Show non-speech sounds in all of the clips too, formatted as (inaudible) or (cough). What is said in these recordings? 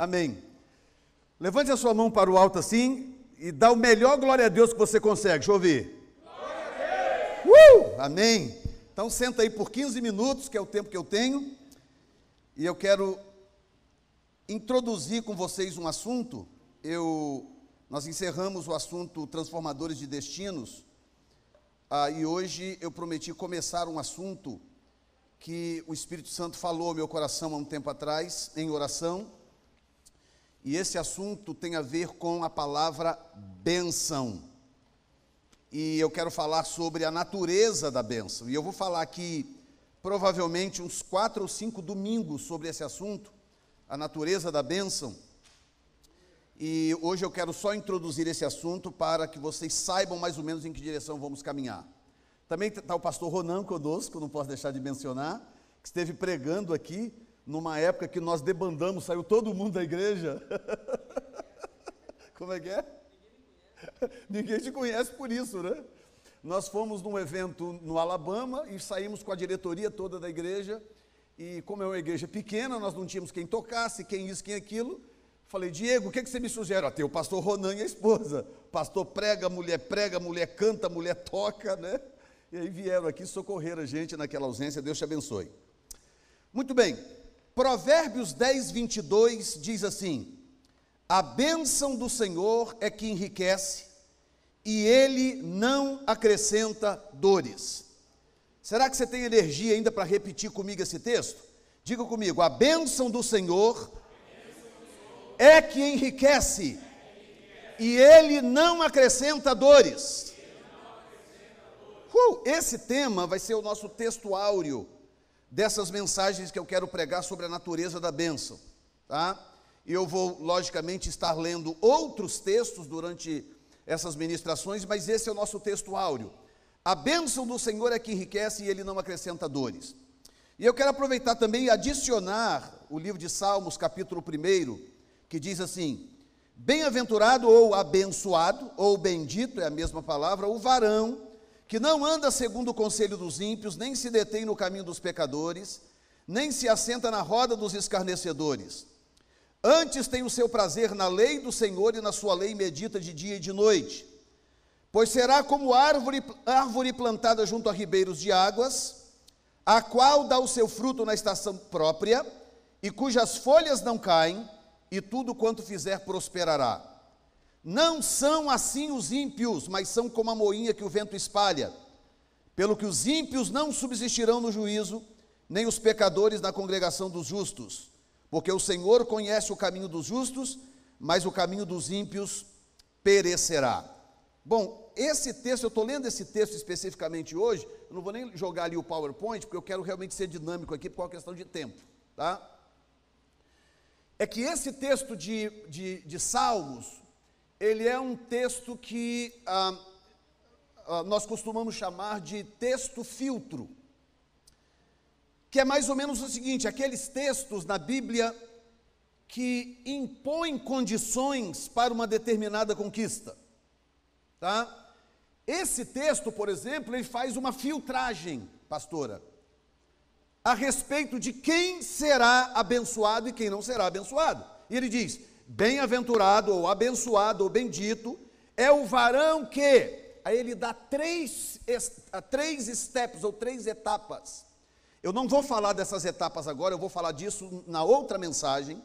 Amém. Levante a sua mão para o alto assim e dá o melhor glória a Deus que você consegue. Deixa eu ouvir. Uh! Amém. Então senta aí por 15 minutos, que é o tempo que eu tenho, e eu quero introduzir com vocês um assunto. Eu nós encerramos o assunto transformadores de destinos, ah, e hoje eu prometi começar um assunto que o Espírito Santo falou ao meu coração há um tempo atrás, em oração, e esse assunto tem a ver com a palavra benção. E eu quero falar sobre a natureza da benção. E eu vou falar aqui, provavelmente, uns quatro ou cinco domingos sobre esse assunto, a natureza da benção. E hoje eu quero só introduzir esse assunto para que vocês saibam mais ou menos em que direção vamos caminhar. Também está o pastor Ronan conosco, não posso deixar de mencionar, que esteve pregando aqui numa época que nós debandamos, saiu todo mundo da igreja. (laughs) Como é que é? Ninguém te conhece por isso, né? Nós fomos num evento no Alabama e saímos com a diretoria toda da igreja. E como é uma igreja pequena, nós não tínhamos quem tocasse, quem isso, quem aquilo. Falei, Diego, o que, que você me sugere? Ó, tem o pastor Ronan e a esposa. Pastor prega, mulher prega, mulher canta, mulher toca, né? E aí vieram aqui socorrer a gente naquela ausência. Deus te abençoe. Muito bem. Provérbios 10, 22 diz assim: A bênção do Senhor é que enriquece, e ele não acrescenta dores. Será que você tem energia ainda para repetir comigo esse texto? Diga comigo: a bênção do Senhor é que enriquece e ele não acrescenta dores. Uh, esse tema vai ser o nosso texto áureo dessas mensagens que eu quero pregar sobre a natureza da bênção, tá? E eu vou, logicamente, estar lendo outros textos durante essas ministrações, mas esse é o nosso texto áureo. A bênção do Senhor é que enriquece e ele não acrescenta dores. E eu quero aproveitar também e adicionar o livro de Salmos, capítulo 1, que diz assim: Bem-aventurado ou abençoado, ou bendito é a mesma palavra, o varão que não anda segundo o conselho dos ímpios, nem se detém no caminho dos pecadores, nem se assenta na roda dos escarnecedores. Antes tem o seu prazer na lei do Senhor e na sua lei medita de dia e de noite. Pois será como árvore, árvore plantada junto a ribeiros de águas, a qual dá o seu fruto na estação própria, e cujas folhas não caem, e tudo quanto fizer prosperará. Não são assim os ímpios, mas são como a moinha que o vento espalha. Pelo que os ímpios não subsistirão no juízo, nem os pecadores na congregação dos justos. Porque o Senhor conhece o caminho dos justos, mas o caminho dos ímpios perecerá. Bom, esse texto, eu estou lendo esse texto especificamente hoje, eu não vou nem jogar ali o PowerPoint, porque eu quero realmente ser dinâmico aqui por uma questão de tempo, tá? é que esse texto de, de, de Salmos, ele é um texto que ah, ah, nós costumamos chamar de texto filtro, que é mais ou menos o seguinte: aqueles textos na Bíblia que impõem condições para uma determinada conquista, tá? Esse texto, por exemplo, ele faz uma filtragem, pastora a respeito de quem será abençoado e quem não será abençoado. E ele diz: bem-aventurado, ou abençoado, ou bendito, é o varão que. Aí ele dá três, três steps, ou três etapas. Eu não vou falar dessas etapas agora, eu vou falar disso na outra mensagem,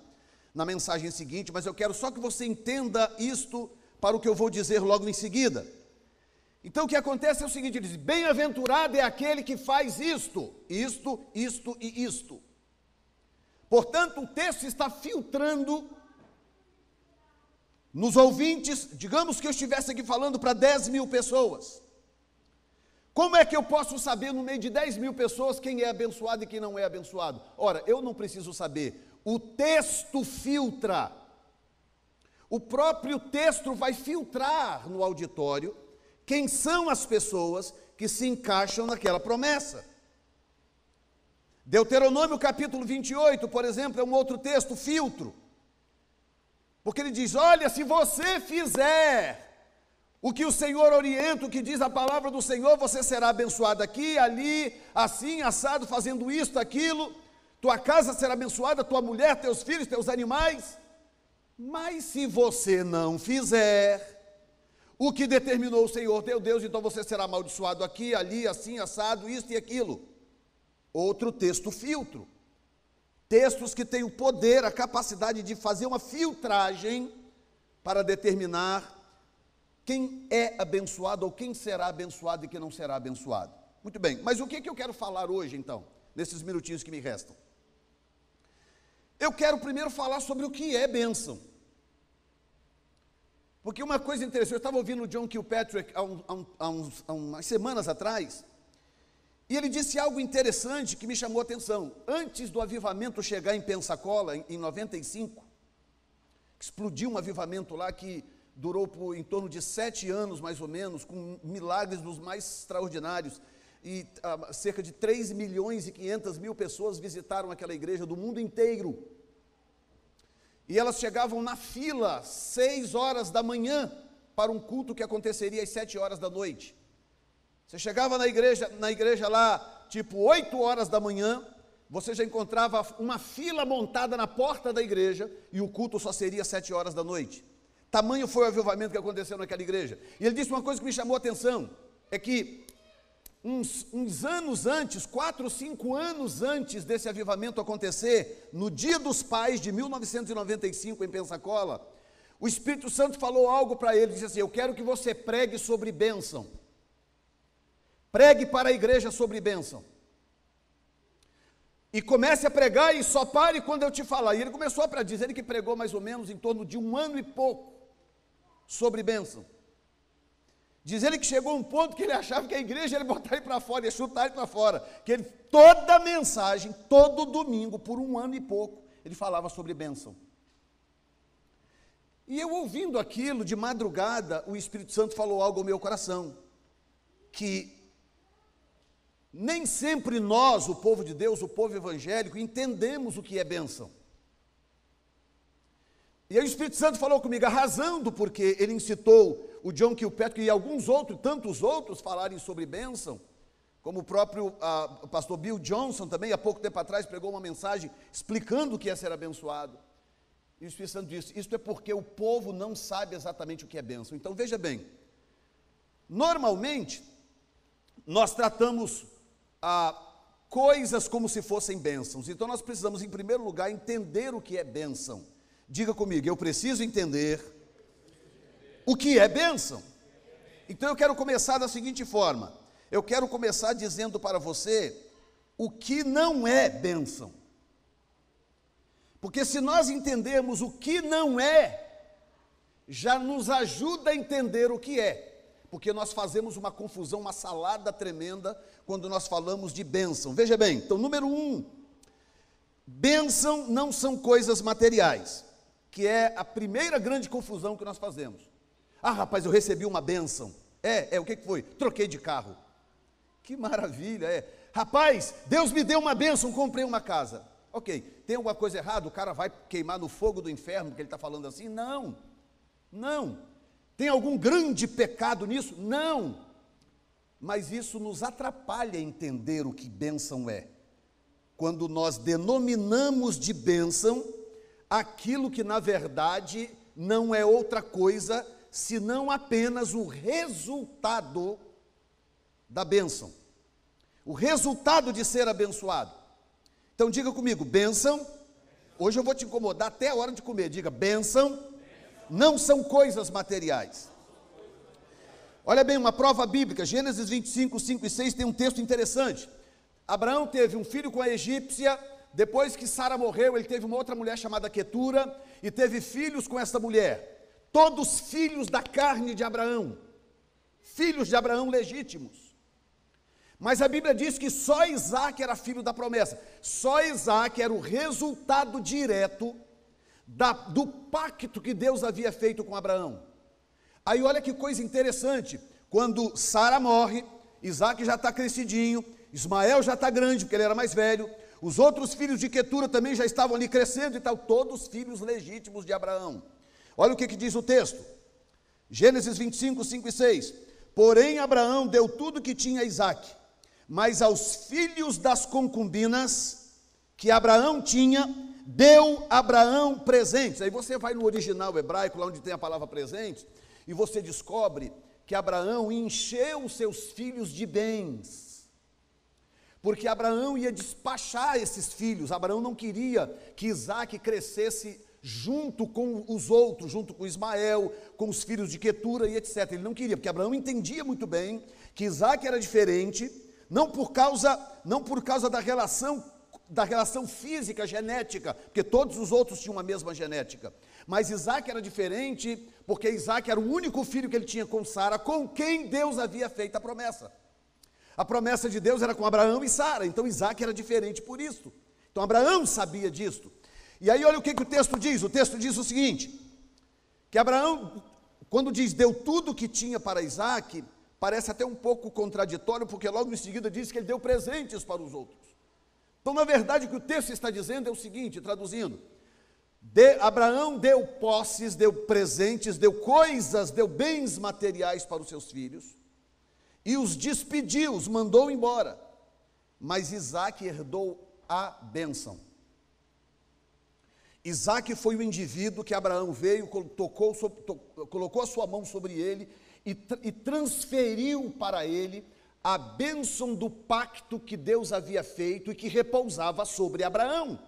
na mensagem seguinte, mas eu quero só que você entenda isto para o que eu vou dizer logo em seguida. Então o que acontece é o seguinte: ele diz: bem-aventurado é aquele que faz isto, isto, isto e isto. Portanto, o texto está filtrando nos ouvintes, digamos que eu estivesse aqui falando para 10 mil pessoas. Como é que eu posso saber no meio de 10 mil pessoas quem é abençoado e quem não é abençoado? Ora, eu não preciso saber, o texto filtra. O próprio texto vai filtrar no auditório quem são as pessoas que se encaixam naquela promessa. Deuteronômio capítulo 28, por exemplo, é um outro texto, filtro. Porque ele diz: Olha, se você fizer o que o Senhor orienta, o que diz a palavra do Senhor, você será abençoado aqui, ali, assim, assado, fazendo isto, aquilo. Tua casa será abençoada, tua mulher, teus filhos, teus animais. Mas se você não fizer o que determinou o Senhor teu Deus, então você será amaldiçoado aqui, ali, assim, assado, isto e aquilo. Outro texto filtro. Textos que têm o poder, a capacidade de fazer uma filtragem para determinar quem é abençoado ou quem será abençoado e quem não será abençoado. Muito bem, mas o que, que eu quero falar hoje então, nesses minutinhos que me restam? Eu quero primeiro falar sobre o que é bênção. Porque uma coisa interessante, eu estava ouvindo o John Kilpatrick há, um, há, um, há, uns, há umas semanas atrás, e ele disse algo interessante que me chamou a atenção. Antes do avivamento chegar em Pensacola, em, em 95, explodiu um avivamento lá que durou por em torno de sete anos, mais ou menos, com milagres dos mais extraordinários. E ah, cerca de 3 milhões e 500 mil pessoas visitaram aquela igreja do mundo inteiro. E elas chegavam na fila, seis horas da manhã, para um culto que aconteceria às sete horas da noite. Você chegava na igreja, na igreja lá, tipo oito horas da manhã, você já encontrava uma fila montada na porta da igreja e o culto só seria sete horas da noite. Tamanho foi o avivamento que aconteceu naquela igreja. E ele disse uma coisa que me chamou a atenção: é que uns, uns anos antes, quatro, cinco anos antes desse avivamento acontecer, no Dia dos Pais de 1995 em Pensacola, o Espírito Santo falou algo para ele, disse assim: Eu quero que você pregue sobre bênção. Pregue para a igreja sobre bênção. E comece a pregar e só pare quando eu te falar. E ele começou para dizer que pregou mais ou menos em torno de um ano e pouco sobre bênção. Diz ele que chegou um ponto que ele achava que a igreja ia botar ele para fora, ia chutar ele para fora. Que ele, toda mensagem, todo domingo, por um ano e pouco, ele falava sobre bênção. E eu ouvindo aquilo, de madrugada, o Espírito Santo falou algo ao meu coração. Que nem sempre nós, o povo de Deus, o povo evangélico, entendemos o que é bênção. E aí o Espírito Santo falou comigo, arrasando, porque ele incitou o John Kilpatrick e alguns outros, tantos outros, falarem sobre bênção, como o próprio ah, o pastor Bill Johnson também, há pouco tempo atrás, pregou uma mensagem explicando o que é ser abençoado. E o Espírito Santo disse: Isto é porque o povo não sabe exatamente o que é bênção. Então veja bem, normalmente, nós tratamos ah, coisas como se fossem bênçãos. Então nós precisamos, em primeiro lugar, entender o que é bênção. Diga comigo, eu preciso entender o que é bênção. Então eu quero começar da seguinte forma: eu quero começar dizendo para você o que não é bênção. Porque se nós entendemos o que não é, já nos ajuda a entender o que é. Porque nós fazemos uma confusão, uma salada tremenda quando nós falamos de bênção. Veja bem, então, número um, bênção não são coisas materiais, que é a primeira grande confusão que nós fazemos. Ah, rapaz, eu recebi uma bênção. É, é, o que foi? Troquei de carro. Que maravilha, é. Rapaz, Deus me deu uma bênção, comprei uma casa. Ok, tem alguma coisa errada? O cara vai queimar no fogo do inferno porque ele está falando assim? Não, não. Tem algum grande pecado nisso? Não. Mas isso nos atrapalha entender o que bênção é. Quando nós denominamos de bênção aquilo que na verdade não é outra coisa senão apenas o resultado da bênção. O resultado de ser abençoado. Então diga comigo, bênção. Hoje eu vou te incomodar até a hora de comer. Diga, bênção não são coisas materiais. Olha bem, uma prova bíblica, Gênesis 25, 5 e 6 tem um texto interessante. Abraão teve um filho com a egípcia, depois que Sara morreu, ele teve uma outra mulher chamada Quetura e teve filhos com essa mulher todos filhos da carne de Abraão, filhos de Abraão legítimos. Mas a Bíblia diz que só Isaac era filho da promessa, só Isaac era o resultado direto da, do pacto que Deus havia feito com Abraão. Aí olha que coisa interessante, quando Sara morre, Isaac já está crescidinho, Ismael já está grande, porque ele era mais velho, os outros filhos de Quetura também já estavam ali crescendo e tal, todos filhos legítimos de Abraão. Olha o que, que diz o texto. Gênesis 25, 5 e 6. Porém, Abraão deu tudo que tinha a Isaac, mas aos filhos das concubinas que Abraão tinha, deu Abraão presentes. Aí você vai no original hebraico, lá onde tem a palavra presentes, e você descobre que Abraão encheu os seus filhos de bens. Porque Abraão ia despachar esses filhos. Abraão não queria que Isaac crescesse junto com os outros, junto com Ismael, com os filhos de Quetura e etc. Ele não queria, porque Abraão entendia muito bem que Isaac era diferente, não por causa, não por causa da relação da relação física, genética, porque todos os outros tinham a mesma genética. Mas Isaac era diferente, porque Isaac era o único filho que ele tinha com Sara, com quem Deus havia feito a promessa. A promessa de Deus era com Abraão e Sara, então Isaac era diferente por isso. Então Abraão sabia disto. E aí olha o que, que o texto diz: o texto diz o seguinte: que Abraão, quando diz deu tudo o que tinha para Isaac, parece até um pouco contraditório, porque logo em seguida diz que ele deu presentes para os outros. Então, na verdade, o que o texto está dizendo é o seguinte, traduzindo: de, Abraão deu posses, deu presentes, deu coisas, deu bens materiais para os seus filhos, e os despediu, os mandou embora. Mas Isaac herdou a bênção. Isaac foi o indivíduo que Abraão veio, tocou, colocou a sua mão sobre ele e, e transferiu para ele a bênção do pacto que Deus havia feito e que repousava sobre Abraão.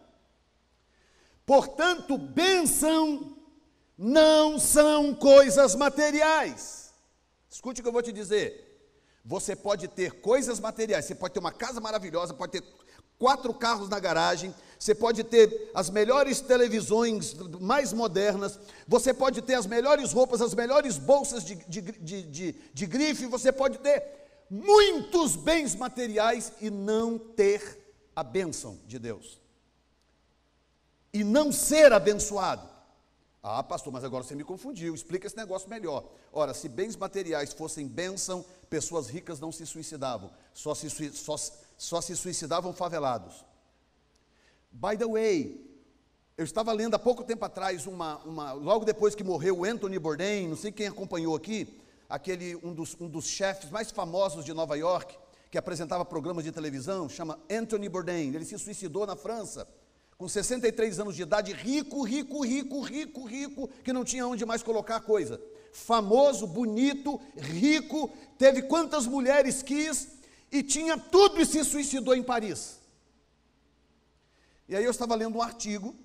Portanto, bênção não são coisas materiais. Escute o que eu vou te dizer. Você pode ter coisas materiais, você pode ter uma casa maravilhosa, pode ter quatro carros na garagem, você pode ter as melhores televisões mais modernas, você pode ter as melhores roupas, as melhores bolsas de, de, de, de, de grife, você pode ter muitos bens materiais e não ter a bênção de Deus. E não ser abençoado. Ah, pastor, mas agora você me confundiu, explica esse negócio melhor. Ora, se bens materiais fossem bênção, pessoas ricas não se suicidavam, só se, só, só se suicidavam favelados. By the way, eu estava lendo há pouco tempo atrás, uma, uma, logo depois que morreu o Anthony Bourdain, não sei quem acompanhou aqui, aquele um dos, um dos chefes mais famosos de Nova York, que apresentava programas de televisão, chama Anthony Bourdain. Ele se suicidou na França, com 63 anos de idade, rico, rico, rico, rico, rico, que não tinha onde mais colocar coisa. Famoso, bonito, rico, teve quantas mulheres quis e tinha tudo e se suicidou em Paris. E aí eu estava lendo um artigo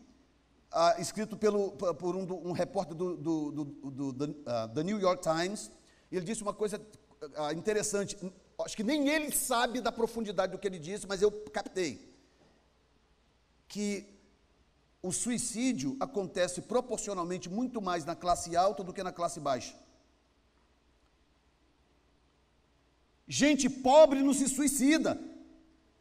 ah, escrito pelo, por um, um repórter do, do, do, do, uh, New York Times, ele disse uma coisa uh, interessante. Acho que nem ele sabe da profundidade do que ele disse, mas eu captei. Que o suicídio acontece proporcionalmente muito mais na classe alta do que na classe baixa. Gente pobre não se suicida,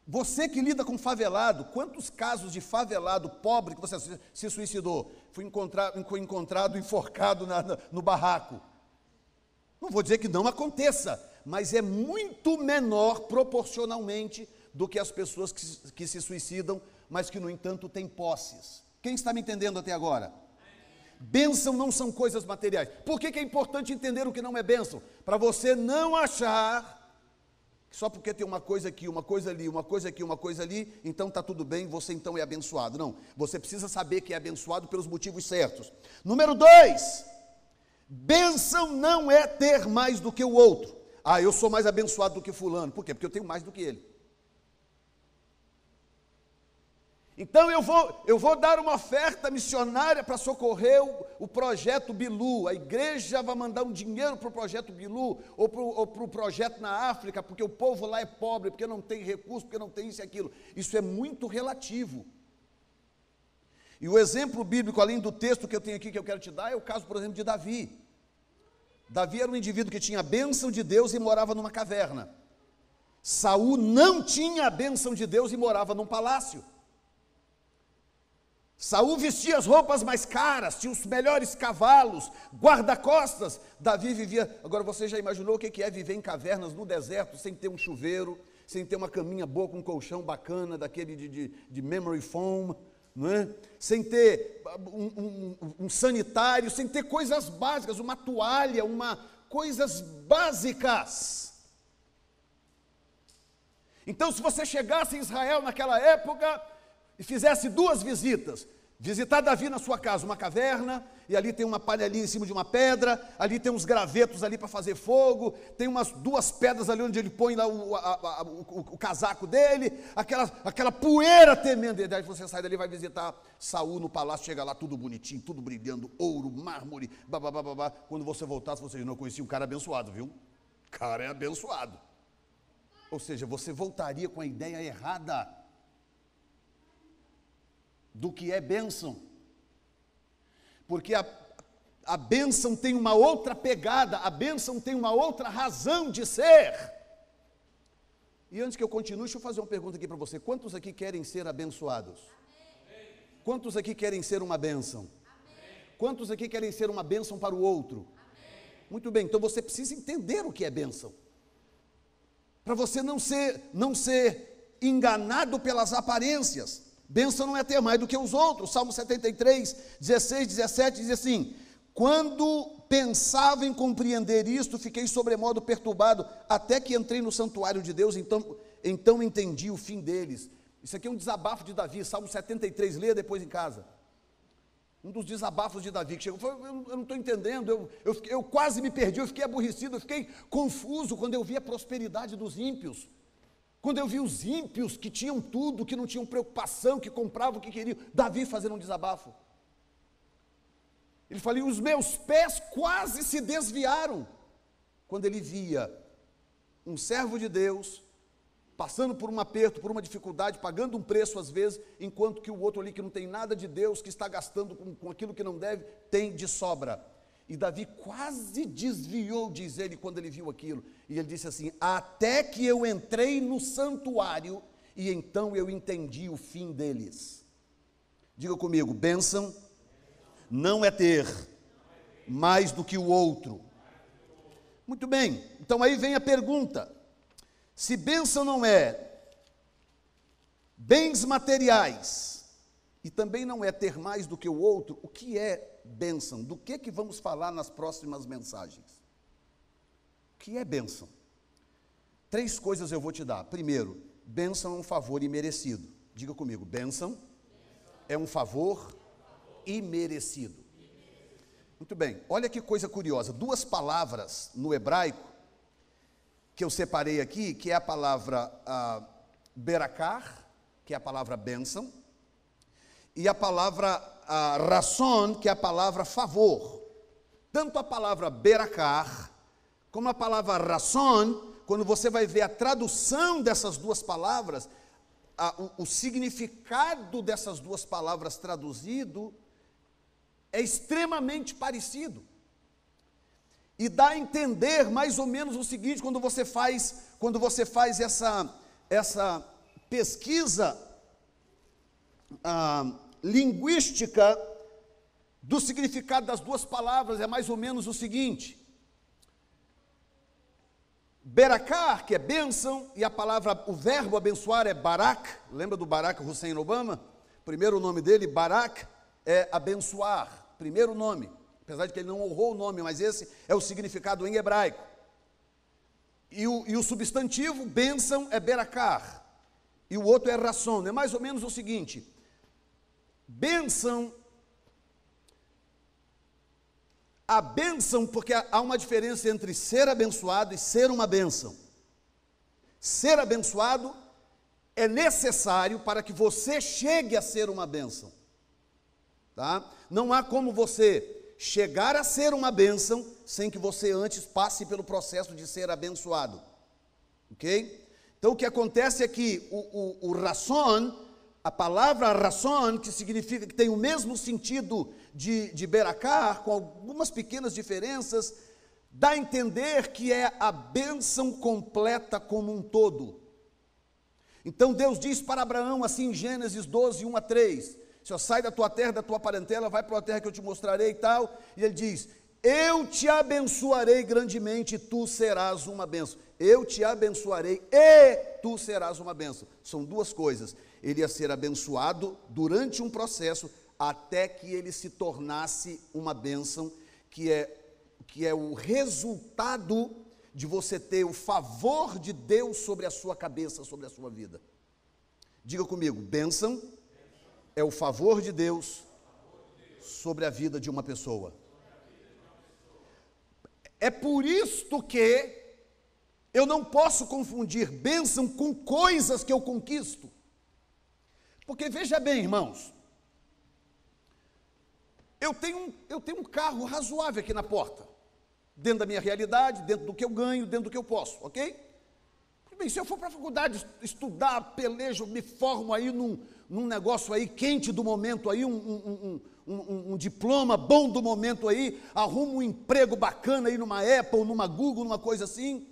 você que lida com favelado, quantos casos de favelado pobre que você se suicidou? Foi encontrado, foi encontrado enforcado na, no barraco. Não vou dizer que não aconteça, mas é muito menor proporcionalmente do que as pessoas que, que se suicidam, mas que, no entanto, têm posses. Quem está me entendendo até agora? Bênção não são coisas materiais. Por que, que é importante entender o que não é bênção? Para você não achar só porque tem uma coisa aqui, uma coisa ali, uma coisa aqui, uma coisa ali, então está tudo bem, você então é abençoado. Não, você precisa saber que é abençoado pelos motivos certos. Número dois, bênção não é ter mais do que o outro. Ah, eu sou mais abençoado do que fulano. Por quê? Porque eu tenho mais do que ele. Então eu vou, eu vou dar uma oferta missionária para socorrer o, o, projeto Bilu. A igreja vai mandar um dinheiro para o projeto Bilu ou para o pro projeto na África, porque o povo lá é pobre, porque não tem recurso, porque não tem isso e aquilo. Isso é muito relativo. E o exemplo bíblico, além do texto que eu tenho aqui que eu quero te dar, é o caso, por exemplo, de Davi. Davi era um indivíduo que tinha a bênção de Deus e morava numa caverna. Saul não tinha a bênção de Deus e morava num palácio. Saul vestia as roupas mais caras, tinha os melhores cavalos, guarda-costas. Davi vivia. Agora você já imaginou o que é viver em cavernas no deserto, sem ter um chuveiro, sem ter uma caminha boa com um colchão bacana, daquele de, de, de memory foam, não é? sem ter um, um, um sanitário, sem ter coisas básicas, uma toalha, uma coisas básicas. Então, se você chegasse em Israel naquela época, e fizesse duas visitas, Visitar Davi na sua casa, uma caverna, e ali tem uma panelinha em cima de uma pedra, ali tem uns gravetos ali para fazer fogo, tem umas duas pedras ali onde ele põe lá o, a, a, o, o, casaco dele, aquela, aquela poeira tremenda. E aí você sai dali vai visitar Saul no palácio, chega lá tudo bonitinho, tudo brilhando, ouro, mármore, babá. Quando você voltasse, você não conhecia um cara abençoado, viu? O cara é abençoado. Ou seja, você voltaria com a ideia errada do que é bênção. Porque a, a bênção tem uma outra pegada, a bênção tem uma outra razão de ser. E antes que eu continue, deixa eu fazer uma pergunta aqui para você: quantos aqui querem ser abençoados? Amém. Quantos aqui querem ser uma bênção? Amém. Quantos aqui querem ser uma bênção para o outro? Amém. Muito bem, então você precisa entender o que é bênção. Para você não ser, não ser enganado pelas aparências. Bênção não é ter mais do que os outros. Salmo 73, 16, 17 diz assim: Quando pensava em compreender isto, fiquei sobremodo perturbado, até que entrei no santuário de Deus, então, então entendi o fim deles. Isso aqui é um desabafo de Davi, Salmo 73, leia depois em casa. Um dos desabafos de Davi, que chegou, falou, eu, eu não estou entendendo, eu, eu, eu quase me perdi, eu fiquei aborrecido, eu fiquei confuso quando eu vi a prosperidade dos ímpios. Quando eu vi os ímpios que tinham tudo, que não tinham preocupação, que compravam o que queriam, Davi fazendo um desabafo. Ele falou: os meus pés quase se desviaram. Quando ele via um servo de Deus passando por um aperto, por uma dificuldade, pagando um preço às vezes, enquanto que o outro ali que não tem nada de Deus, que está gastando com, com aquilo que não deve, tem de sobra. E Davi quase desviou, diz ele, quando ele viu aquilo. E ele disse assim: Até que eu entrei no santuário, e então eu entendi o fim deles. Diga comigo: bênção não é ter mais do que o outro. Muito bem, então aí vem a pergunta: se bênção não é bens materiais, e também não é ter mais do que o outro, o que é bênção. Do que que vamos falar nas próximas mensagens? O que é bênção? Três coisas eu vou te dar. Primeiro, bênção é um favor imerecido. Diga comigo, bênção é um favor imerecido. Muito bem, olha que coisa curiosa. Duas palavras no hebraico que eu separei aqui, que é a palavra ah, berakar, que é a palavra bênção, e a palavra a que é a palavra favor. Tanto a palavra beracar, como a palavra rason, quando você vai ver a tradução dessas duas palavras, a, o, o significado dessas duas palavras traduzido é extremamente parecido. E dá a entender mais ou menos o seguinte, quando você faz, quando você faz essa, essa pesquisa ah, linguística do significado das duas palavras é mais ou menos o seguinte: Beracar, que é bênção, e a palavra, o verbo abençoar é Barak, lembra do Barack Hussein Obama? Primeiro nome dele, Barak, é abençoar, primeiro nome, apesar de que ele não honrou o nome, mas esse é o significado em hebraico. E o, e o substantivo, bênção, é Beracar, e o outro é ração, é mais ou menos o seguinte: Bênção. A bênção, porque há uma diferença entre ser abençoado e ser uma bênção. Ser abençoado é necessário para que você chegue a ser uma bênção. Tá? Não há como você chegar a ser uma bênção sem que você antes passe pelo processo de ser abençoado. Ok? Então o que acontece é que o, o, o rason a palavra rason, que significa que tem o mesmo sentido de, de beracar, com algumas pequenas diferenças, dá a entender que é a bênção completa como um todo. Então Deus diz para Abraão, assim em Gênesis 12, 1 a 3: Senhor, sai da tua terra, da tua parentela, vai para a terra que eu te mostrarei e tal. E ele diz: Eu te abençoarei grandemente, tu serás uma bênção. Eu te abençoarei e tu serás uma bênção. São duas coisas ele ia ser abençoado durante um processo até que ele se tornasse uma bênção, que é, que é o resultado de você ter o favor de Deus sobre a sua cabeça, sobre a sua vida. Diga comigo, bênção é o favor de Deus sobre a vida de uma pessoa. É por isto que eu não posso confundir bênção com coisas que eu conquisto. Porque veja bem, irmãos, eu tenho, eu tenho um carro razoável aqui na porta, dentro da minha realidade, dentro do que eu ganho, dentro do que eu posso, ok? Bem, se eu for para a faculdade estudar, pelejo, me formo aí num, num negócio aí quente do momento aí, um, um, um, um, diploma bom do momento aí, arrumo um emprego bacana aí numa Apple, numa Google, numa coisa assim.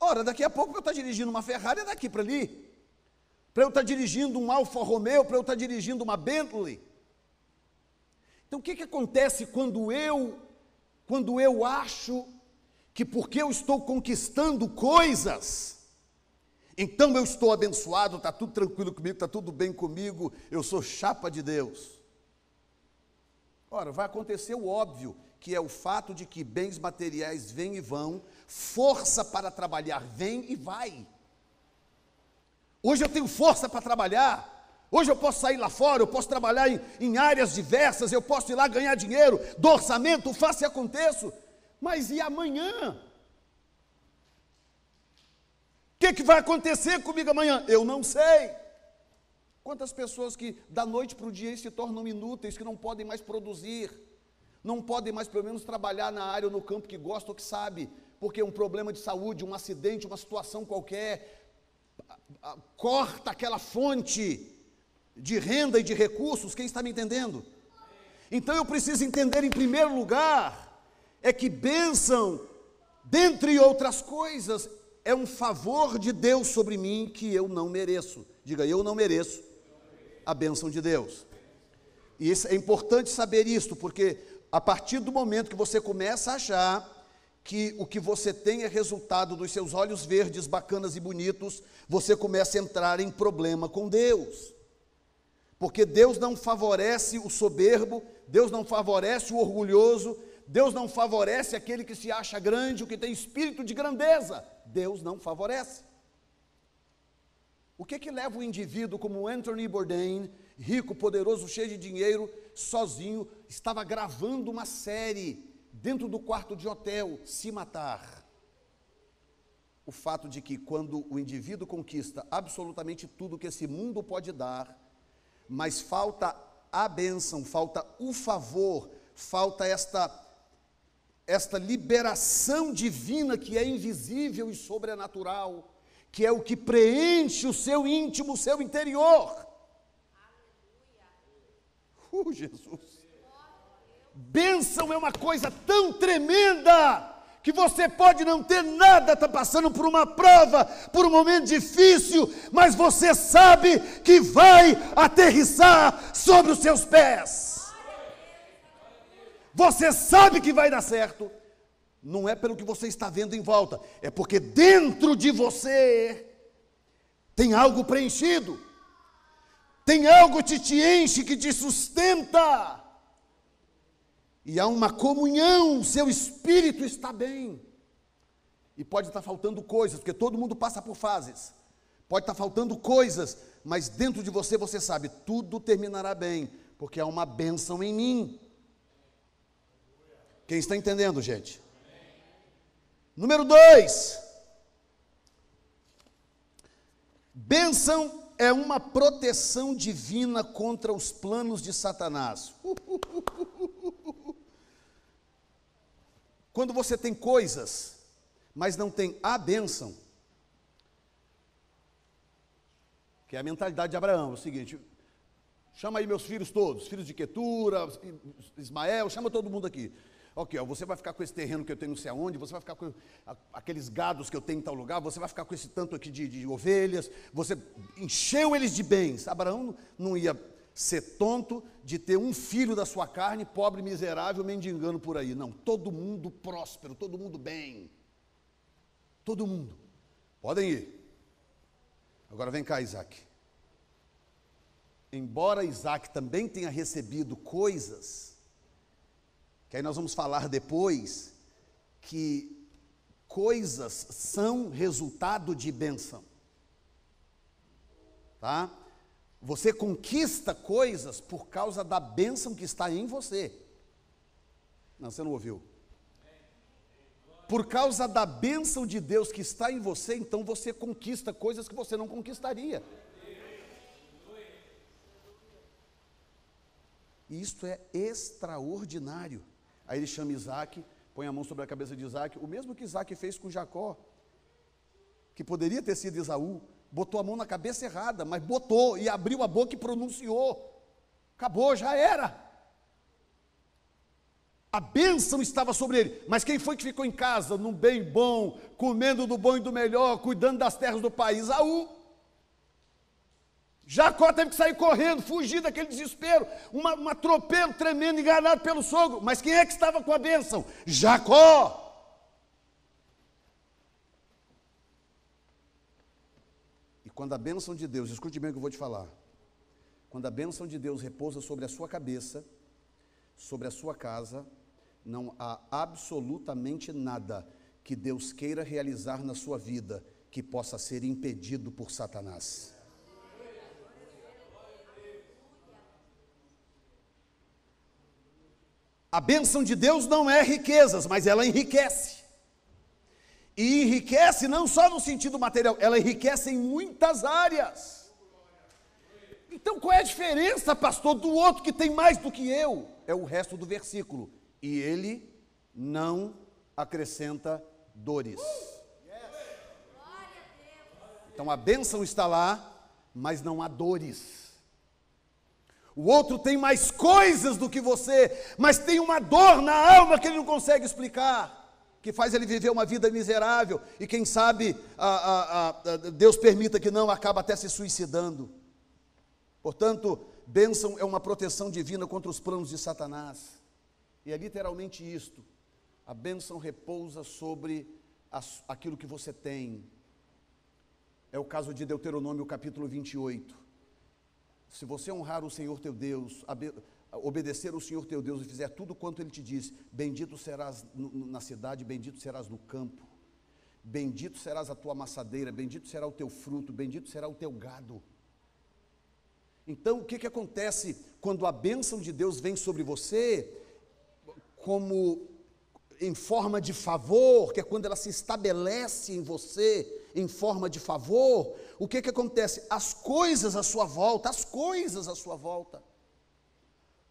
Ora, daqui a pouco eu estar dirigindo uma Ferrari daqui para ali. Para eu estar dirigindo um Alfa Romeo, para eu estar dirigindo uma Bentley. Então o que, que acontece quando eu, quando eu acho que porque eu estou conquistando coisas, então eu estou abençoado, está tudo tranquilo comigo, está tudo bem comigo, eu sou chapa de Deus. Ora, vai acontecer o óbvio, que é o fato de que bens materiais vêm e vão, força para trabalhar vem e vai. Hoje eu tenho força para trabalhar, Hoje eu posso sair lá fora, eu posso trabalhar em, em, áreas diversas, eu posso ir lá ganhar dinheiro, do orçamento, faça e aconteça. Mas e amanhã? que, que vai acontecer comigo amanhã? Eu não sei. Quantas pessoas que da noite para o dia se tornam inúteis, que não podem mais produzir, não podem mais pelo menos trabalhar na área ou no campo que gosta ou que sabe, porque um problema de saúde, um acidente, uma situação qualquer, corta aquela fonte de renda e de recursos, quem está me entendendo? Então eu preciso entender em primeiro lugar, é que bênção, dentre outras coisas, é um favor de Deus sobre mim que eu não mereço. Diga, eu não mereço a bênção de Deus. E isso, é importante saber isto, porque a partir do momento que você começa a achar que o que você tem é resultado dos seus olhos verdes, bacanas e bonitos, você começa a entrar em problema com Deus. Porque Deus não favorece o soberbo, Deus não favorece o orgulhoso, Deus não favorece aquele que se acha grande, o que tem espírito de grandeza. Deus não favorece. O que que leva o indivíduo como Anthony Bourdain, rico, poderoso, cheio de dinheiro, sozinho, estava gravando uma série dentro do quarto de hotel, se matar? O fato de que quando o indivíduo conquista absolutamente tudo que esse mundo pode dar, mas falta a bênção, falta o favor, falta esta esta liberação divina que é invisível e sobrenatural, que é o que preenche o seu íntimo, o seu interior. Uh, Jesus. Bênção é uma coisa tão tremenda que você pode não ter nada, está passando por uma prova, por um momento difícil, mas você sabe que vai aterrissar sobre os seus pés. Você sabe que vai dar certo. Não é pelo que você está vendo em volta, é porque dentro de você tem algo preenchido. Tem algo que te enche, que te sustenta. E há uma comunhão, seu espírito está bem. E pode estar faltando coisas, porque todo mundo passa por fases. Pode estar faltando coisas, mas dentro de você você sabe, tudo terminará bem, porque há uma bênção em mim. Quem está entendendo, gente? Número dois. Bênção é uma proteção divina contra os planos de Satanás. (laughs) Quando você tem coisas, mas não tem a bênção, que é a mentalidade de Abraão, é o seguinte: chama aí meus filhos todos, filhos de Quetura, Ismael, chama todo mundo aqui. Ok, ó, você vai ficar com esse terreno que eu tenho não sei aonde, você vai ficar com aqueles gados que eu tenho em tal lugar, você vai ficar com esse tanto aqui de, de ovelhas, você encheu eles de bens. Abraão não ia ser tonto de ter um filho da sua carne, pobre, miserável, mendigando por aí. Não, todo mundo próspero, todo mundo bem. Todo mundo. Podem ir. Agora vem cá, Isaac. Embora Isaac também tenha recebido coisas, que aí nós vamos falar depois, que coisas são resultado de bênção. Tá? Você conquista coisas por causa da bênção que está em você. Não, você não ouviu. Por causa da bênção de Deus que está em você, então você conquista coisas que você não conquistaria. E isto é extraordinário. Aí ele chama Isaac, põe a mão sobre a cabeça de Isaac, o mesmo que Isaac fez com Jacó, que poderia ter sido Esaú, botou a mão na cabeça errada, mas botou e abriu a boca e pronunciou. Acabou, já era. A bênção estava sobre ele, mas quem foi que ficou em casa, num bem bom, comendo do bom e do melhor, cuidando das terras do país? Aú. Jacó teve que sair correndo, fugir daquele desespero, uma, um atropelo tremendo, enganado pelo sogro. Mas quem é que estava com a bênção? Jacó. Quando a bênção de Deus, escute bem o que eu vou te falar. Quando a bênção de Deus repousa sobre a sua cabeça, sobre a sua casa, não há absolutamente nada que Deus queira realizar na sua vida que possa ser impedido por Satanás. A bênção de Deus não é riquezas, mas ela enriquece. E enriquece não só no sentido material, ela enriquece em muitas áreas. Então qual é a diferença, pastor, do outro que tem mais do que eu? É o resto do versículo. E ele não acrescenta dores. Então a bênção está lá, mas não há dores. O outro tem mais coisas do que você, mas tem uma dor na alma que ele não consegue explicar que faz ele viver uma vida miserável e quem sabe a, a, a, Deus permita que não, acaba até se suicidando. Portanto, bênção é uma proteção divina contra os planos de Satanás. E é literalmente isto: a bênção repousa sobre as, aquilo que você tem. É o caso de Deuteronômio capítulo 28. Se você honrar o Senhor teu Deus, obedecer ao Senhor teu Deus e fizer tudo quanto Ele te diz, bendito serás na cidade, bendito serás no campo, bendito serás a tua amassadeira, bendito será o teu fruto, bendito será o teu gado. Então, o que, que acontece quando a bênção de Deus vem sobre você, como em forma de favor, que é quando ela se estabelece em você em forma de favor, o que, que acontece? As coisas à sua volta, as coisas à sua volta,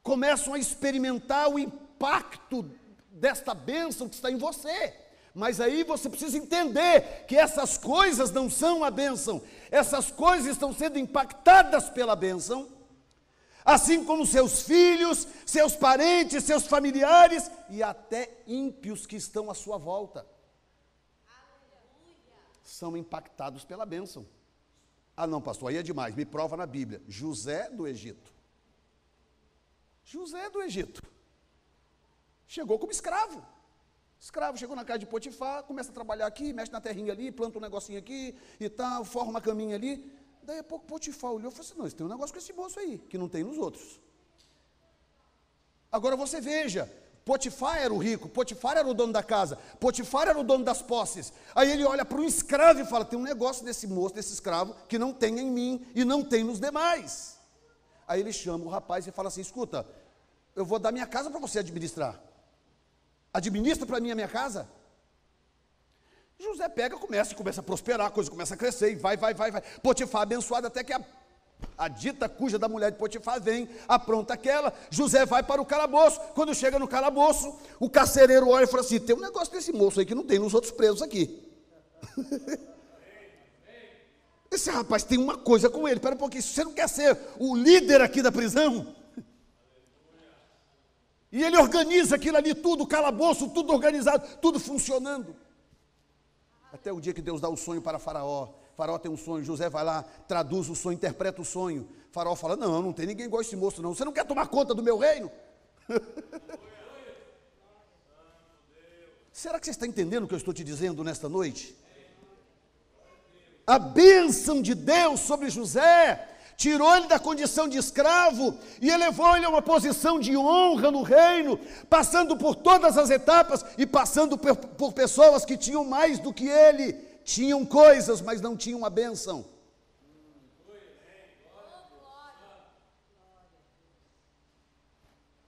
começam a experimentar o impacto desta bênção que está em você. Mas aí você precisa entender que essas coisas não são a bênção, essas coisas estão sendo impactadas pela bênção, assim como seus filhos, seus parentes, seus familiares e até ímpios que estão à sua volta. São impactados pela bênção. Ah, não, pastor, aí é demais, me prova na Bíblia. José do Egito. José do Egito. Chegou como escravo. Escravo, chegou na casa de Potifar, começa a trabalhar aqui, mexe na terrinha ali, planta um negocinho aqui e tal, forma uma caminha ali. Daí a pouco Potifar olhou e falou assim: não, tem um negócio com esse moço aí, que não tem nos outros. Agora você veja, Potifar era o rico, Potifar era o dono da casa, Potifar era o dono das posses. Aí ele olha para um escravo e fala: tem um negócio desse moço, desse escravo, que não tem em mim e não tem nos demais. Aí ele chama o rapaz e fala assim: escuta, eu vou dar minha casa para você administrar. Administra para mim a minha casa. José pega, começa, começa a prosperar, a coisa começa a crescer, e vai, vai, vai, vai. Potifar abençoado até que a, a dita cuja da mulher de Potifar vem, apronta aquela. José vai para o calabouço. Quando chega no calabouço, o carcereiro olha e fala assim: tem um negócio desse moço aí que não tem nos outros presos aqui. (laughs) Esse rapaz tem uma coisa com ele. Espera um pouquinho, você não quer ser o líder aqui da prisão? E ele organiza aquilo ali tudo, calabouço, tudo organizado, tudo funcionando. Até o dia que Deus dá o sonho para Faraó. Faraó tem um sonho, José vai lá, traduz o sonho, interpreta o sonho. Faraó fala: Não, não tem ninguém igual esse moço, não. Você não quer tomar conta do meu reino? (laughs) Será que você está entendendo o que eu estou te dizendo nesta noite? A bênção de Deus sobre José tirou ele da condição de escravo e elevou ele a uma posição de honra no reino, passando por todas as etapas e passando por, por pessoas que tinham mais do que ele, tinham coisas, mas não tinham a bênção.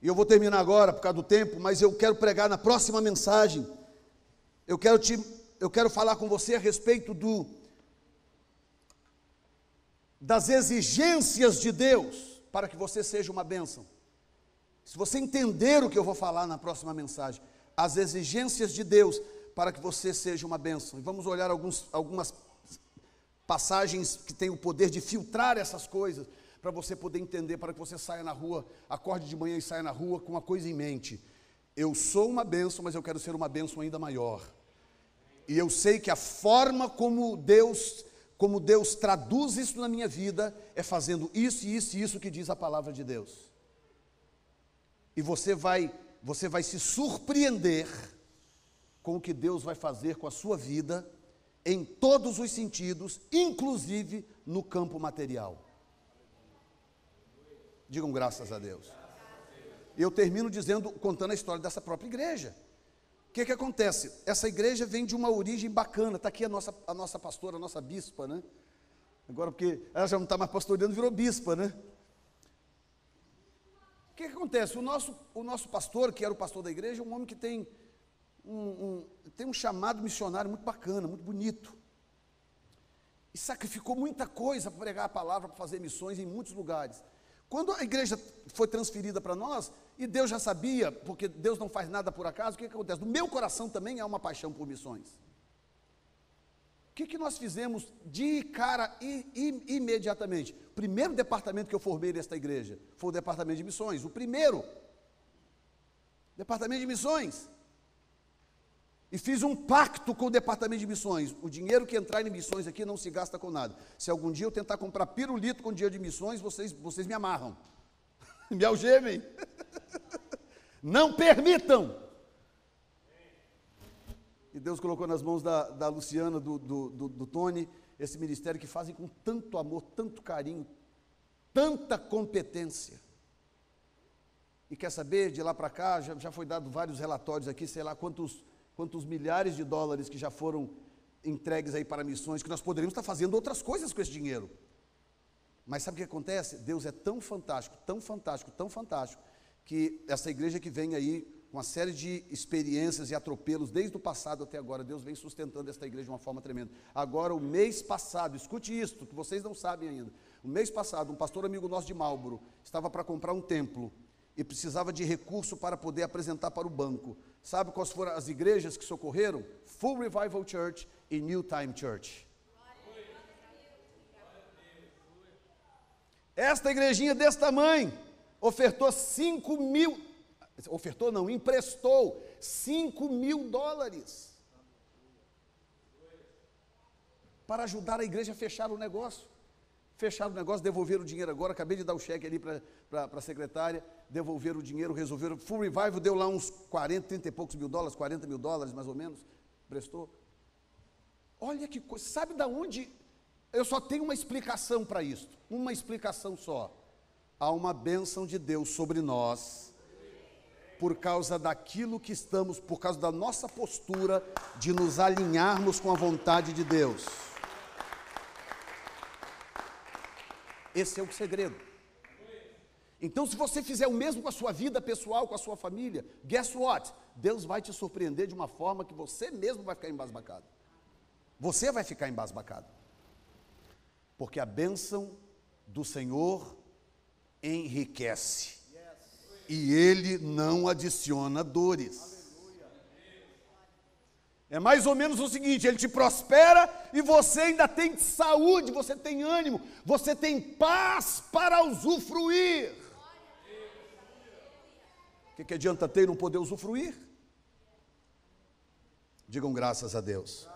E eu vou terminar agora por causa do tempo, mas eu quero pregar na próxima mensagem. Eu quero te eu quero falar com você a respeito do das exigências de Deus para que você seja uma bênção. Se você entender o que eu vou falar na próxima mensagem, as exigências de Deus para que você seja uma bênção. E vamos olhar alguns, algumas passagens que têm o poder de filtrar essas coisas, para você poder entender, para que você saia na rua, acorde de manhã e saia na rua com uma coisa em mente. Eu sou uma bênção, mas eu quero ser uma bênção ainda maior. E eu sei que a forma como Deus, como Deus traduz isso na minha vida é fazendo isso isso e isso que diz a palavra de Deus. E você vai, você vai se surpreender com o que Deus vai fazer com a sua vida em todos os sentidos, inclusive no campo material. Digam graças a Deus. Eu termino dizendo, contando a história dessa própria igreja. O que, que acontece? Essa igreja vem de uma origem bacana. Está aqui a nossa, a nossa pastora, a nossa bispa, né? Agora, porque ela já não está mais pastoreando, virou bispa, né? O que, que acontece? O nosso, o nosso pastor, que era o pastor da igreja, é um homem que tem um, um, tem um chamado missionário muito bacana, muito bonito. E sacrificou muita coisa para pregar a palavra, para fazer missões em muitos lugares. Quando a igreja foi transferida para nós, e Deus já sabia, porque Deus não faz nada por acaso, o que, que acontece? No meu coração também há uma paixão por missões. O que, que nós fizemos de cara e, e, imediatamente? Primeiro departamento que eu formei nesta igreja foi o departamento de missões. O primeiro. Departamento de missões. E fiz um pacto com o departamento de missões. O dinheiro que entrar em missões aqui não se gasta com nada. Se algum dia eu tentar comprar pirulito com dinheiro de missões, vocês, vocês me amarram. (laughs) me algemem. não permitam. E Deus colocou nas mãos da, da Luciana, do, do, do, do Tony, esse ministério que fazem com tanto amor, tanto carinho, tanta competência. E quer saber, de lá para cá, já, já foi dado vários relatórios aqui, sei lá quantos quantos milhares de dólares que já foram entregues aí para missões, que nós poderíamos estar fazendo outras coisas com esse dinheiro. Mas sabe o que acontece? Deus é tão fantástico, tão fantástico, tão fantástico, que essa igreja que vem aí uma série de experiências e atropelos desde o passado até agora, Deus vem sustentando esta igreja de uma forma tremenda. Agora, o mês passado, escute isto, que vocês não sabem ainda. O mês passado, um pastor amigo nosso de Marlboro estava para comprar um templo e precisava de recurso para poder apresentar para o banco. Sabe quais foram as igrejas que socorreram? Full Revival Church e New Time Church. Esta igrejinha desse tamanho ofertou 5 mil, ofertou não, emprestou 5 mil dólares para ajudar a igreja a fechar o negócio. Fecharam o negócio, devolveram o dinheiro agora. Acabei de dar o cheque ali para a secretária, devolveram o dinheiro, resolveram. Full Revival deu lá uns 40, 30 e poucos mil dólares, 40 mil dólares mais ou menos, prestou. Olha que coisa, sabe da onde? Eu só tenho uma explicação para isso, uma explicação só. Há uma bênção de Deus sobre nós, por causa daquilo que estamos, por causa da nossa postura de nos alinharmos com a vontade de Deus. Esse é o segredo. Então, se você fizer o mesmo com a sua vida pessoal, com a sua família, guess what? Deus vai te surpreender de uma forma que você mesmo vai ficar embasbacado. Você vai ficar embasbacado. Porque a bênção do Senhor enriquece. E Ele não adiciona dores. É mais ou menos o seguinte: ele te prospera e você ainda tem saúde, você tem ânimo, você tem paz para usufruir. O que, que adianta ter e não poder usufruir? Digam graças a Deus.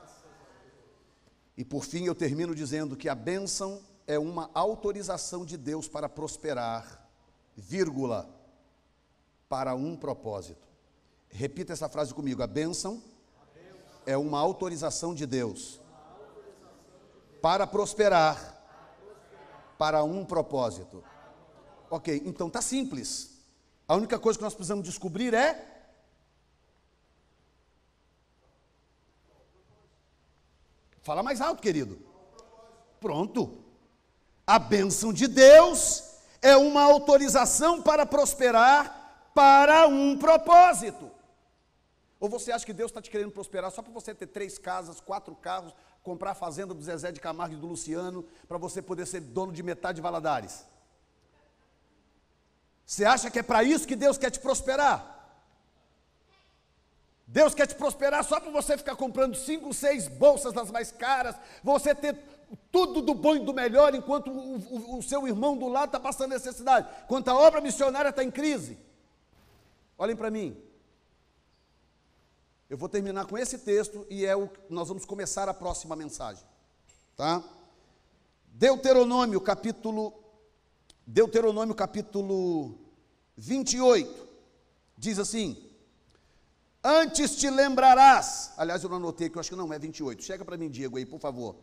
E por fim eu termino dizendo que a bênção é uma autorização de Deus para prosperar, vírgula, para um propósito. Repita essa frase comigo: a bênção é uma autorização de Deus para prosperar para um propósito. Ok, então tá simples. A única coisa que nós precisamos descobrir é Fala mais alto, querido. Pronto. A bênção de Deus é uma autorização para prosperar para um propósito. Ou você acha que Deus está te querendo prosperar só para você ter três casas, quatro carros, comprar a fazenda do Zezé de Camargo e do Luciano, para você poder ser dono de metade de Valadares? Você acha que é para isso que Deus quer te prosperar? Deus quer te prosperar só para você ficar comprando cinco, seis bolsas das mais caras, você ter tudo do bom e do melhor, enquanto o, o, o seu irmão do lado está passando necessidade, enquanto a obra missionária está em crise. Olhem para mim. Eu vou terminar com esse texto e é o nós vamos começar a próxima mensagem, tá? Deuteronômio capítulo Deuteronômio capítulo 28 diz assim: Antes te lembrarás. Aliás, eu não anotei que eu acho que não é 28. Chega para mim, Diego, aí, por favor.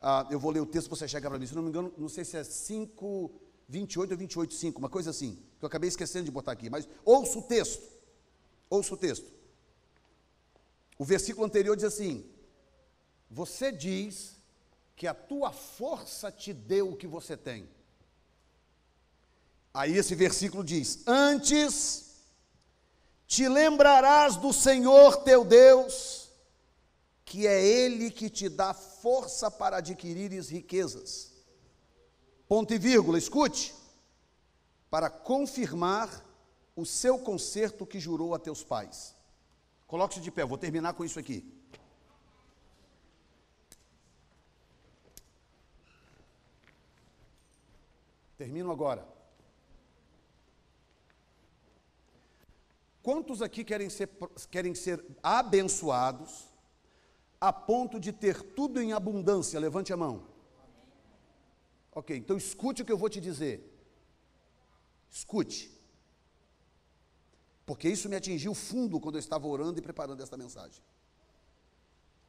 Ah, eu vou ler o texto, você chega para mim. Se não me engano, não sei se é 5, 28 ou 28, 5, uma coisa assim. Que eu acabei esquecendo de botar aqui. Mas ouça o texto. Ouça o texto. O versículo anterior diz assim: Você diz que a tua força te deu o que você tem. Aí esse versículo diz: Antes te lembrarás do Senhor teu Deus, que é Ele que te dá força para adquirires riquezas. Ponto e vírgula, escute. Para confirmar o seu conserto que jurou a teus pais. Coloque-se de pé, vou terminar com isso aqui. Termino agora. Quantos aqui querem ser, querem ser abençoados a ponto de ter tudo em abundância? Levante a mão. Ok, então escute o que eu vou te dizer. Escute. Porque isso me atingiu fundo quando eu estava orando e preparando esta mensagem.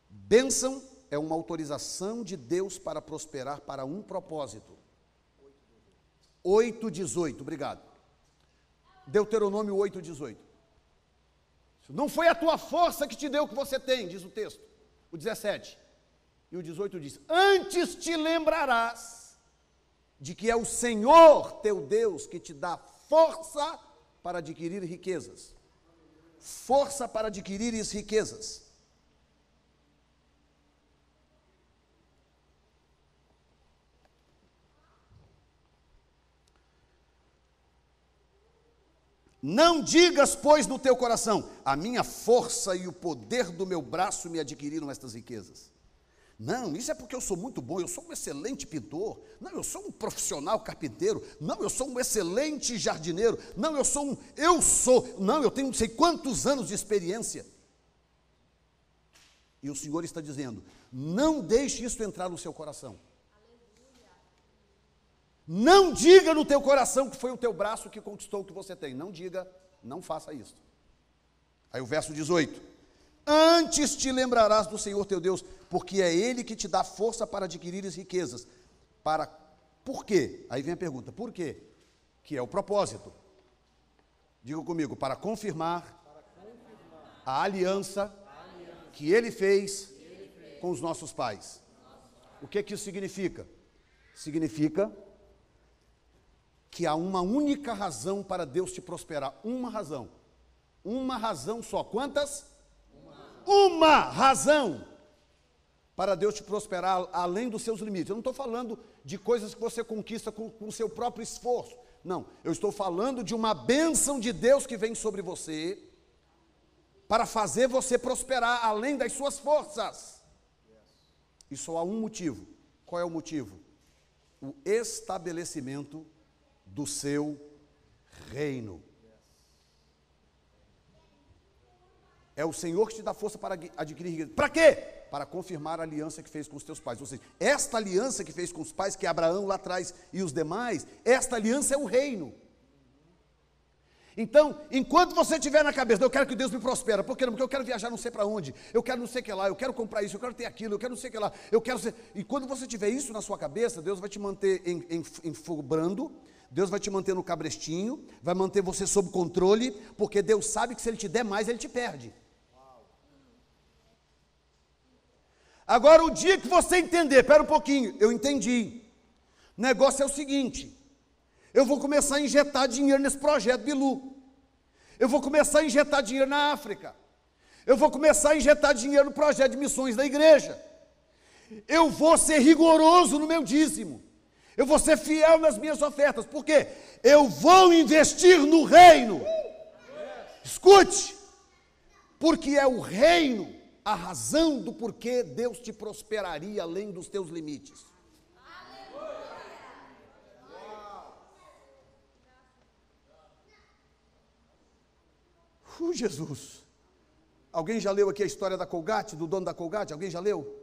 Bênção é uma autorização de Deus para prosperar para um propósito. 8,18, obrigado. Deuteronômio 8,18. Não foi a tua força que te deu o que você tem, diz o texto. O 17. E o 18 diz: Antes te lembrarás de que é o Senhor teu Deus que te dá força para adquirir riquezas. Força para adquirir riquezas. Não digas, pois, no teu coração: a minha força e o poder do meu braço me adquiriram estas riquezas. Não, isso é porque eu sou muito bom, eu sou um excelente pintor. Não, eu sou um profissional carpinteiro. Não, eu sou um excelente jardineiro. Não, eu sou um. Eu sou. Não, eu tenho não sei quantos anos de experiência. E o Senhor está dizendo: não deixe isso entrar no seu coração. Não diga no teu coração que foi o teu braço que conquistou o que você tem. Não diga, não faça isso. Aí o verso 18: Antes te lembrarás do Senhor teu Deus, porque é Ele que te dá força para adquirir as riquezas. Para por quê? Aí vem a pergunta: por quê? Que é o propósito. Diga comigo, para confirmar, para confirmar a, aliança a aliança que Ele fez, que ele fez com os nossos pais. O que que isso significa? Significa que há uma única razão para Deus te prosperar. Uma razão. Uma razão só. Quantas? Uma, uma razão para Deus te prosperar além dos seus limites. Eu não estou falando de coisas que você conquista com o seu próprio esforço. Não, eu estou falando de uma bênção de Deus que vem sobre você para fazer você prosperar além das suas forças. E só há um motivo. Qual é o motivo? O estabelecimento do seu reino. É o Senhor que te dá força para adquirir riqueza. Para quê? Para confirmar a aliança que fez com os teus pais. Ou seja, esta aliança que fez com os pais, que Abraão lá atrás e os demais, esta aliança é o reino. Então, enquanto você tiver na cabeça, eu quero que Deus me prospere, por quê? Porque eu quero viajar não sei para onde, eu quero não sei o que lá, eu quero comprar isso, eu quero ter aquilo, eu quero não sei o que lá, eu quero ser. E quando você tiver isso na sua cabeça, Deus vai te manter em, em, em brando, Deus vai te manter no cabrestinho, vai manter você sob controle, porque Deus sabe que se Ele te der mais, Ele te perde. Agora, o dia que você entender, espera um pouquinho, eu entendi. O negócio é o seguinte: eu vou começar a injetar dinheiro nesse projeto Bilu. Eu vou começar a injetar dinheiro na África. Eu vou começar a injetar dinheiro no projeto de missões da igreja. Eu vou ser rigoroso no meu dízimo. Eu vou ser fiel nas minhas ofertas. Por quê? Eu vou investir no reino. Escute, porque é o reino a razão do porquê Deus te prosperaria além dos teus limites. Uh, Jesus. Alguém já leu aqui a história da Colgate, do dono da Colgate? Alguém já leu?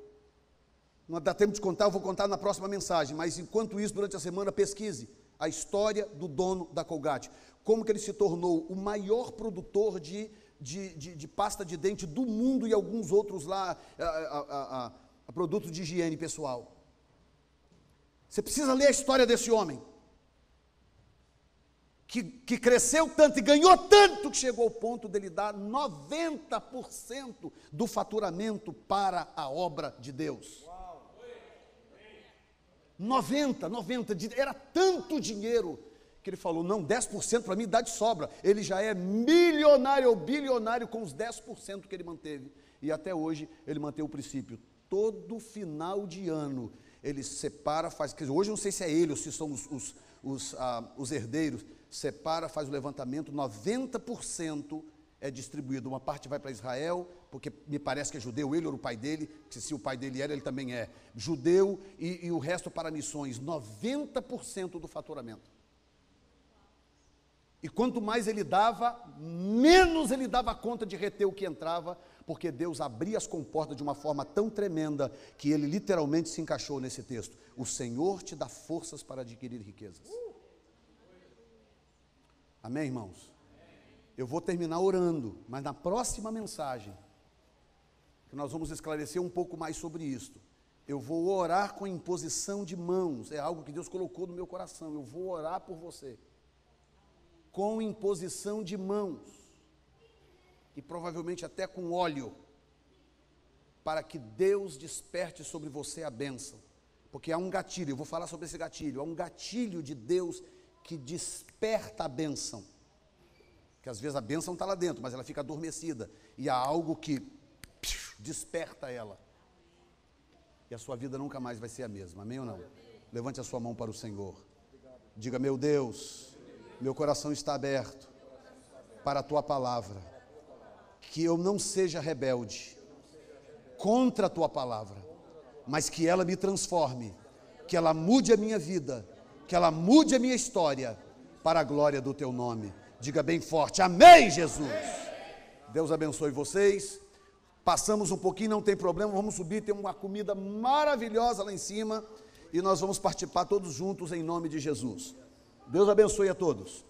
Não dá tempo de contar, eu vou contar na próxima mensagem, mas enquanto isso, durante a semana, pesquise a história do dono da Colgate. Como que ele se tornou o maior produtor de, de, de, de pasta de dente do mundo e alguns outros lá, a, a, a, a produtos de higiene pessoal. Você precisa ler a história desse homem que, que cresceu tanto e ganhou tanto que chegou ao ponto dele dar 90% do faturamento para a obra de Deus. 90, 90, era tanto dinheiro que ele falou: não, 10% para mim dá de sobra. Ele já é milionário ou bilionário com os 10% que ele manteve. E até hoje ele mantém o princípio: todo final de ano ele separa, faz. Dizer, hoje eu não sei se é ele ou se são os, os, os, ah, os herdeiros separa, faz o levantamento, 90% é distribuído. Uma parte vai para Israel, porque me parece que é judeu, ele ou o pai dele, que se o pai dele era, ele também é judeu, e, e o resto para missões, 90% do faturamento. E quanto mais ele dava, menos ele dava conta de reter o que entrava, porque Deus abria as comportas de uma forma tão tremenda que ele literalmente se encaixou nesse texto. O Senhor te dá forças para adquirir riquezas. Amém, irmãos? Eu vou terminar orando, mas na próxima mensagem, que nós vamos esclarecer um pouco mais sobre isto. Eu vou orar com imposição de mãos, é algo que Deus colocou no meu coração. Eu vou orar por você, com imposição de mãos, e provavelmente até com óleo, para que Deus desperte sobre você a bênção, porque há um gatilho, eu vou falar sobre esse gatilho, há um gatilho de Deus que desperta a bênção. Que às vezes a bênção está lá dentro, mas ela fica adormecida. E há algo que desperta ela. E a sua vida nunca mais vai ser a mesma. Amém ou não? Levante a sua mão para o Senhor. Diga: Meu Deus, meu coração está aberto para a tua palavra. Que eu não seja rebelde contra a tua palavra, mas que ela me transforme, que ela mude a minha vida que ela mude a minha história para a glória do teu nome. Diga bem forte: Amém, Jesus. Deus abençoe vocês. Passamos um pouquinho, não tem problema, vamos subir, tem uma comida maravilhosa lá em cima e nós vamos participar todos juntos em nome de Jesus. Deus abençoe a todos.